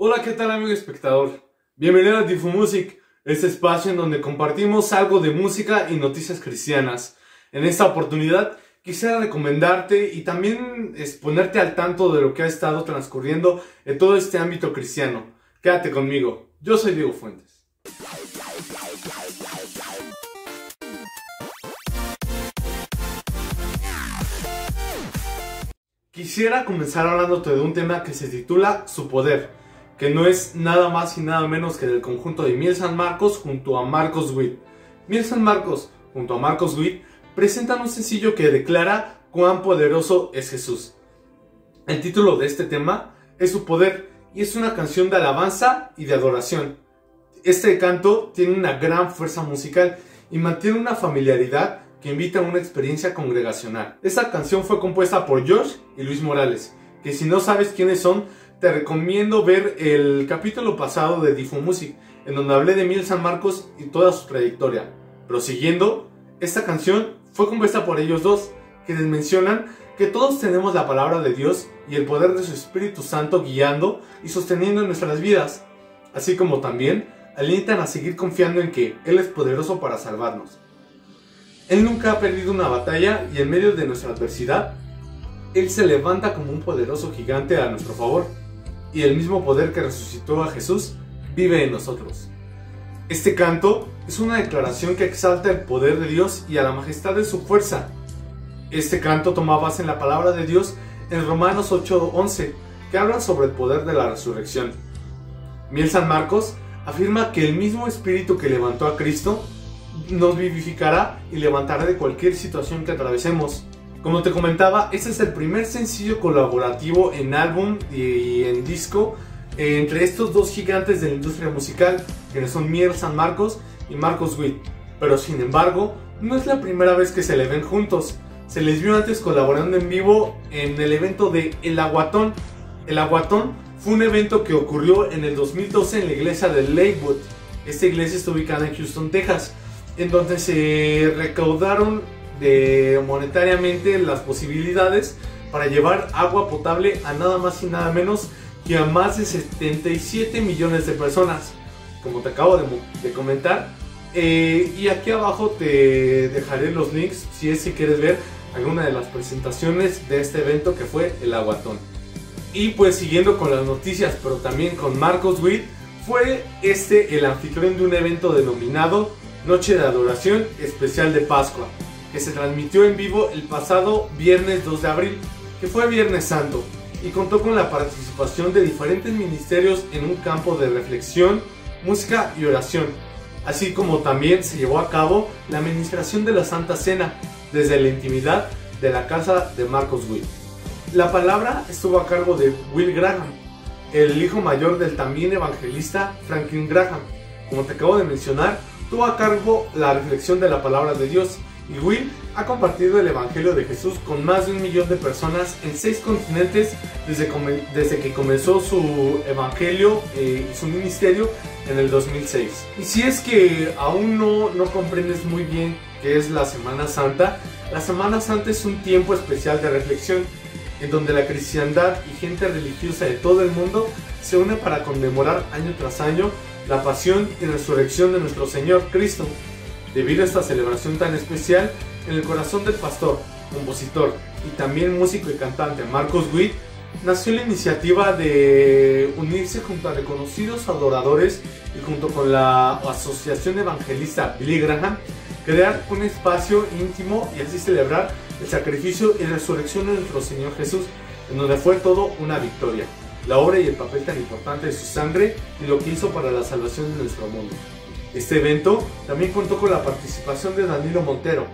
Hola, ¿qué tal amigo espectador? Bienvenido a Difu Music, este espacio en donde compartimos algo de música y noticias cristianas. En esta oportunidad quisiera recomendarte y también ponerte al tanto de lo que ha estado transcurriendo en todo este ámbito cristiano. Quédate conmigo, yo soy Diego Fuentes. Quisiera comenzar hablándote de un tema que se titula Su Poder, que no es nada más y nada menos que del conjunto de Miel San Marcos junto a Marcos Witt. Miel San Marcos junto a Marcos Witt presentan un sencillo que declara cuán poderoso es Jesús. El título de este tema es Su Poder y es una canción de alabanza y de adoración. Este canto tiene una gran fuerza musical y mantiene una familiaridad que invita a una experiencia congregacional. Esta canción fue compuesta por Josh y Luis Morales, que si no sabes quiénes son, te recomiendo ver el capítulo pasado de Difu Music, en donde hablé de Miel San Marcos y toda su trayectoria. Prosiguiendo, esta canción fue compuesta por ellos dos, quienes mencionan que todos tenemos la palabra de Dios y el poder de su Espíritu Santo guiando y sosteniendo nuestras vidas, así como también alientan a seguir confiando en que Él es poderoso para salvarnos. Él nunca ha perdido una batalla y en medio de nuestra adversidad, Él se levanta como un poderoso gigante a nuestro favor, y el mismo poder que resucitó a Jesús vive en nosotros. Este canto es una declaración que exalta el poder de Dios y a la majestad de su fuerza. Este canto toma base en la palabra de Dios en Romanos 8:11, que habla sobre el poder de la resurrección. Miel San Marcos afirma que el mismo espíritu que levantó a Cristo nos vivificará y levantará de cualquier situación que atravesemos. Como te comentaba, este es el primer sencillo colaborativo en álbum y en disco entre estos dos gigantes de la industria musical, que son Mier San Marcos y Marcos Witt. Pero sin embargo, no es la primera vez que se le ven juntos. Se les vio antes colaborando en vivo en el evento de El Aguatón. El Aguatón fue un evento que ocurrió en el 2012 en la iglesia de Lakewood. Esta iglesia está ubicada en Houston, Texas en donde se recaudaron de monetariamente las posibilidades para llevar agua potable a nada más y nada menos que a más de 77 millones de personas, como te acabo de, comentar. Eh, y aquí abajo te dejaré los links si es que quieres ver alguna de las presentaciones de este evento que fue el Aguatón. Y pues siguiendo con las noticias, pero también con Marcos Witt, fue este el anfitrión de un evento denominado Noche de Adoración Especial de Pascua, que se transmitió en vivo el pasado viernes 2 de abril, que fue Viernes Santo, y contó con la participación de diferentes ministerios en un campo de reflexión, música y oración, así como también se llevó a cabo la administración de la Santa Cena desde la intimidad de la casa de Marcos Will. La palabra estuvo a cargo de Will Graham, el hijo mayor del también evangelista Franklin Graham. Como te acabo de mencionar, tuvo a cargo la reflexión de la palabra de Dios y Will ha compartido el Evangelio de Jesús con más de un millón de personas en seis continentes desde, que comenzó su Evangelio eh, y su ministerio en el 2006. Y si es que aún no, no comprendes muy bien qué es la Semana Santa, la Semana Santa es un tiempo especial de reflexión en donde la cristiandad y gente religiosa de todo el mundo se une para conmemorar año tras año la pasión y resurrección de nuestro Señor Cristo. Debido a esta celebración tan especial, en el corazón del pastor, compositor y también músico y cantante Marcos Witt, nació la iniciativa de unirse junto a reconocidos adoradores y junto con la Asociación Evangelista Billy Graham, crear un espacio íntimo y así celebrar el sacrificio y resurrección de nuestro Señor Jesús, en donde fue todo una victoria la obra y el papel tan importante de su sangre y lo que hizo para la salvación de nuestro mundo. Este evento también contó con la participación de Danilo Montero,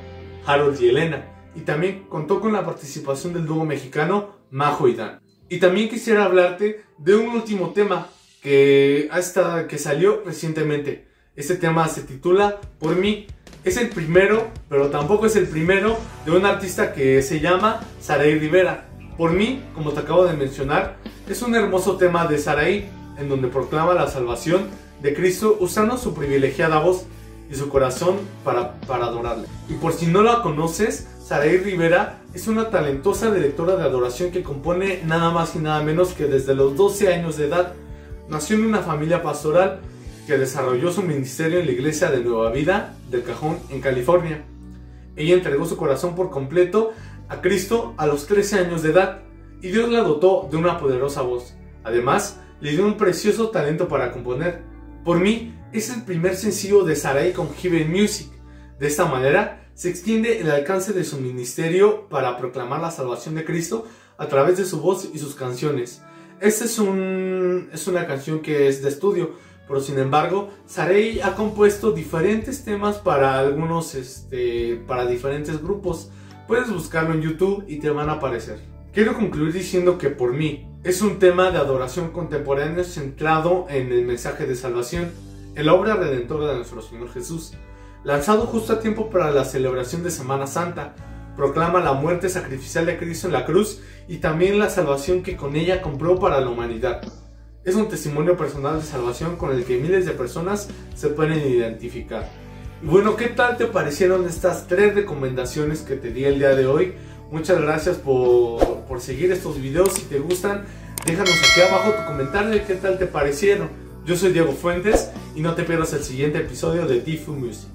Harold y Elena, y también contó con la participación del dúo mexicano Majo y Dan. Y también quisiera hablarte de un último tema que, hasta, que salió recientemente. Este tema se titula Por mí. Es el primero, pero tampoco es el primero, de un artista que se llama Saray Rivera. Por mí, como te acabo de mencionar, es un hermoso tema de Saraí, en donde proclama la salvación de Cristo usando su privilegiada voz y su corazón para, para adorarle. Y por si no la conoces, Saraí Rivera es una talentosa directora de adoración que compone nada más y nada menos que desde los 12 años de edad. nació en una familia pastoral que desarrolló su ministerio en la iglesia de Nueva Vida del Cajón en California. Ella entregó su corazón por completo a Cristo a los 13 años de edad y Dios la dotó de una poderosa voz. Además, le dio un precioso talento para componer. Por mí, es el primer sencillo de Sarai con Heaven Music. De esta manera, se extiende el alcance de su ministerio para proclamar la salvación de Cristo a través de su voz y sus canciones. Esta es, un, es una canción que es de estudio, pero sin embargo, Sarey ha compuesto diferentes temas para algunos, este, para diferentes grupos. Puedes buscarlo en YouTube y te van a aparecer. Quiero concluir diciendo que por mí es un tema de adoración contemporáneo centrado en el mensaje de salvación, en la obra redentora de nuestro Señor Jesús. Lanzado justo a tiempo para la celebración de Semana Santa, proclama la muerte sacrificial de Cristo en la cruz y también la salvación que con ella compró para la humanidad. Es un testimonio personal de salvación con el que miles de personas se pueden identificar. Y bueno, ¿qué tal te parecieron estas tres recomendaciones que te di el día de hoy? Muchas gracias por, por seguir estos videos. Si te gustan, déjanos aquí abajo tu comentario de qué tal te parecieron. Yo soy Diego Fuentes y no te pierdas el siguiente episodio de Tifu Music.